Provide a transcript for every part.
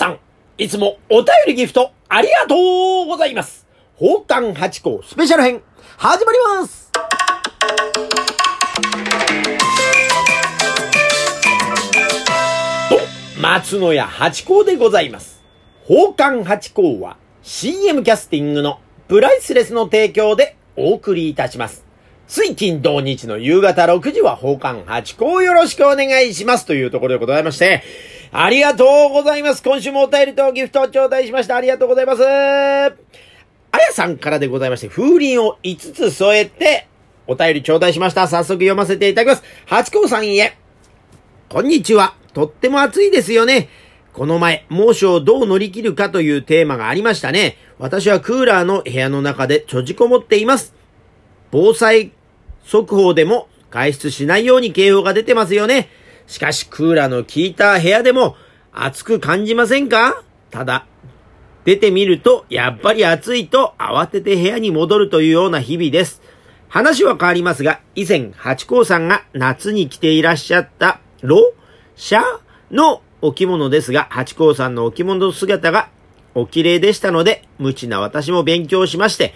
さん、いつもお便りギフトありがとうございます。宝冠八甲スペシャル編、始まりますと、松野屋八甲でございます。宝冠八甲は CM キャスティングのプライスレスの提供でお送りいたします。水金土日の夕方6時は宝冠八甲よろしくお願いしますというところでございまして、ありがとうございます。今週もお便りとギフトを頂戴しました。ありがとうございます。あやさんからでございまして、風鈴を5つ添えて、お便り頂戴しました。早速読ませていただきます。八甲さんへ。こんにちは。とっても暑いですよね。この前、猛暑をどう乗り切るかというテーマがありましたね。私はクーラーの部屋の中で閉じこもっています。防災速報でも外出しないように警報が出てますよね。しかしクーラーの効いた部屋でも暑く感じませんか？ただ、出てみるとやっぱり暑いと慌てて部屋に戻るというような日々です。話は変わりますが、以前、八甲さんが夏に着ていらっしゃった、ロシャのお着物ですが、八甲さんのお着物姿がお綺麗でしたので、無知な私も勉強しまして、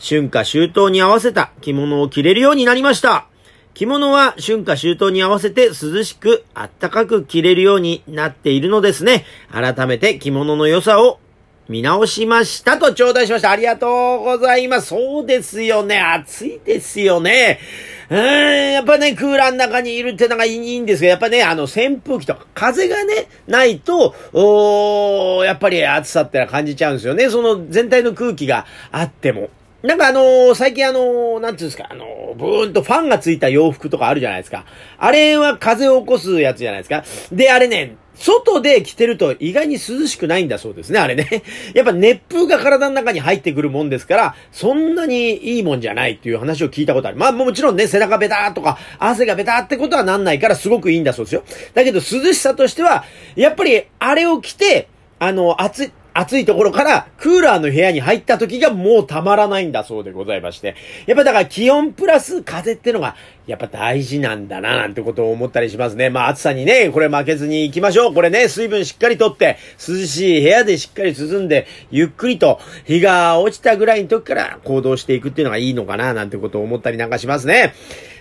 春夏秋冬に合わせた着物を着れるようになりました。着物は春夏秋冬に合わせて涼しく暖かく着れるようになっているのですね。改めて着物の良さを見直しましたと頂戴しました。ありがとうございます。そうですよね。暑いですよね。うーん、やっぱね、クーラーの中にいるってのがいいんですけど、やっぱね、あの、扇風機とか風がね、ないと、おーやっぱり暑さってのは感じちゃうんですよね。その全体の空気があっても。なんかあのー最近あのーなんていうんですか、あのーブーンとファンがついた洋服とかあるじゃないですか。あれは風を起こすやつじゃないですか。で、あれね、外で着てると意外に涼しくないんだそうですね、あれね。やっぱ熱風が体の中に入ってくるもんですから、そんなにいいもんじゃないっていう話を聞いたことある。まあもちろんね、背中ベターとか、汗がベターってことはなんないからすごくいいんだそうですよ。だけど涼しさとしては、やっぱりあれを着て、あの、暑い、暑いところからクーラーの部屋に入った時がもうたまらないんだそうでございまして。やっぱだから気温プラス風ってのがやっぱ大事なんだななんてことを思ったりしますね。まあ暑さにね、これ負けずに行きましょう。これね、水分しっかりとって涼しい部屋でしっかり涼んでゆっくりと日が落ちたぐらいの時から行動していくっていうのがいいのかななんてことを思ったりなんかしますね。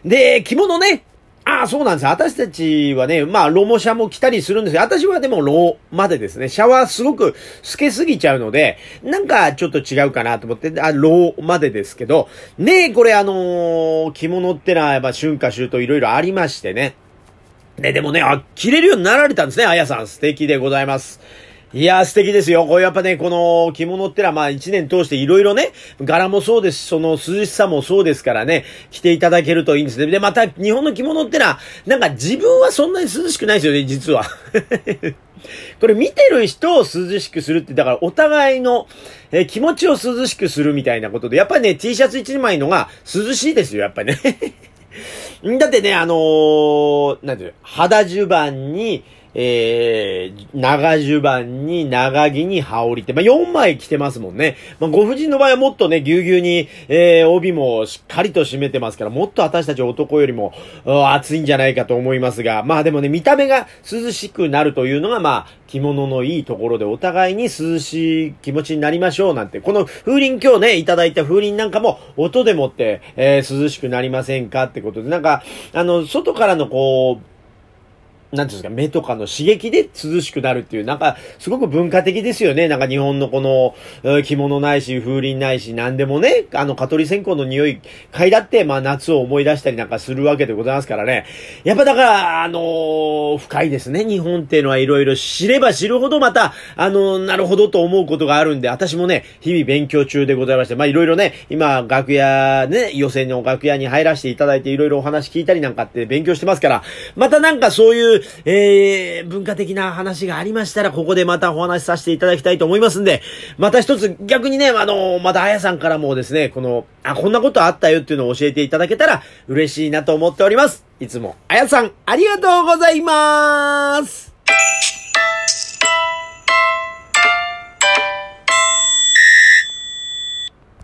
で、着物ね。ああ、そうなんです。私たちはね、まあ、ロモシャも着たりするんですが、私はでもローまでですね。シャワーすごく透けすぎちゃうので、なんかちょっと違うかなと思って、あ、ローまでですけど、ねえ、これあのー着物ってのは、やっぱ春夏秋冬いろいろありましてね。ね、でもね、あ、着れるようになられたんですね、あやさん。素敵でございます。いや素敵ですよ。こうやっぱね、この着物ってのはまあ一年通していろいろね、柄もそうですし、その涼しさもそうですからね、着ていただけるといいんですね。で、また日本の着物ってのは、なんか自分はそんなに涼しくないですよね、実は。これ見てる人を涼しくするって、だからお互いの、え気持ちを涼しくするみたいなことで、やっぱりね、T シャツ1枚のが涼しいですよ、やっぱりね。だってね、あのーなんていう肌襦袢に、えー、長襦袢に長着に羽織って、まあ、4枚着てますもんね。まあ、ご婦人の場合はもっとね、ぎゅうぎゅうに、えー、帯もしっかりと締めてますから、もっと私たち男よりも、暑いんじゃないかと思いますが、まあでもね、見た目が涼しくなるというのが、まあ、着物のいいところで、お互いに涼しい気持ちになりましょうなんて、この風鈴今日ね、いただいた風鈴なんかも、音でもって、えー、涼しくなりませんかってことで、なんか、あの、外からのこう、なんですか、目とかの刺激で涼しくなるっていう、なんか、すごく文化的ですよね。なんか日本のこの、着物ないし、風鈴ないし、なんでもね、あの、蚊取り線香の匂い嗅いだって、まあ夏を思い出したりなんかするわけでございますからね。やっぱだから、あのー深いですね。日本っていうのはいろいろ知れば知るほどまた、あのーなるほどと思うことがあるんで、私もね、日々勉強中でございまして、まあいろいろね、今、楽屋、ね、予選の楽屋に入らせていただいて、いろいろお話聞いたりなんかって勉強してますから、またなんかそういう、えー、文化的な話がありましたら、ここでまたお話しさせていただきたいと思いますんで、また一つ逆にね、あの、またあやさんからもですね、この、あ、こんなことあったよっていうのを教えていただけたら嬉しいなと思っております。いつも、あやさん、ありがとうございます